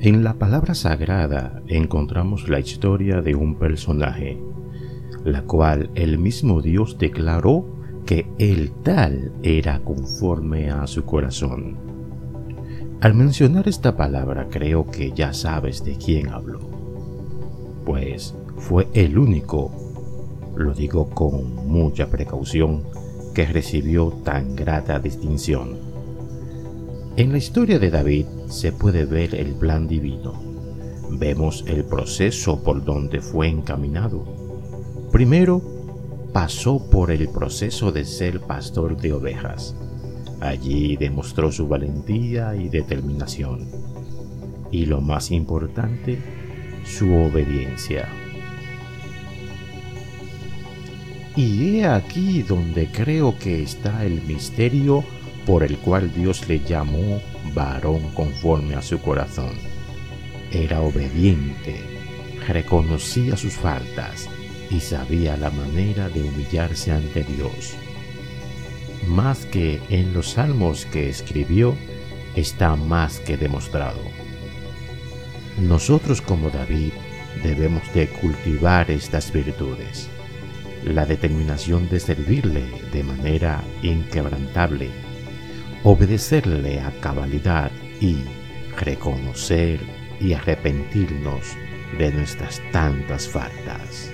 En la palabra sagrada encontramos la historia de un personaje, la cual el mismo Dios declaró que el tal era conforme a su corazón. Al mencionar esta palabra creo que ya sabes de quién hablo, pues fue el único, lo digo con mucha precaución, que recibió tan grata distinción. En la historia de David se puede ver el plan divino. Vemos el proceso por donde fue encaminado. Primero, pasó por el proceso de ser pastor de ovejas. Allí demostró su valentía y determinación. Y lo más importante, su obediencia. Y he aquí donde creo que está el misterio por el cual Dios le llamó varón conforme a su corazón. Era obediente, reconocía sus faltas y sabía la manera de humillarse ante Dios. Más que en los salmos que escribió, está más que demostrado. Nosotros como David debemos de cultivar estas virtudes. La determinación de servirle de manera inquebrantable obedecerle a cabalidad y reconocer y arrepentirnos de nuestras tantas faltas.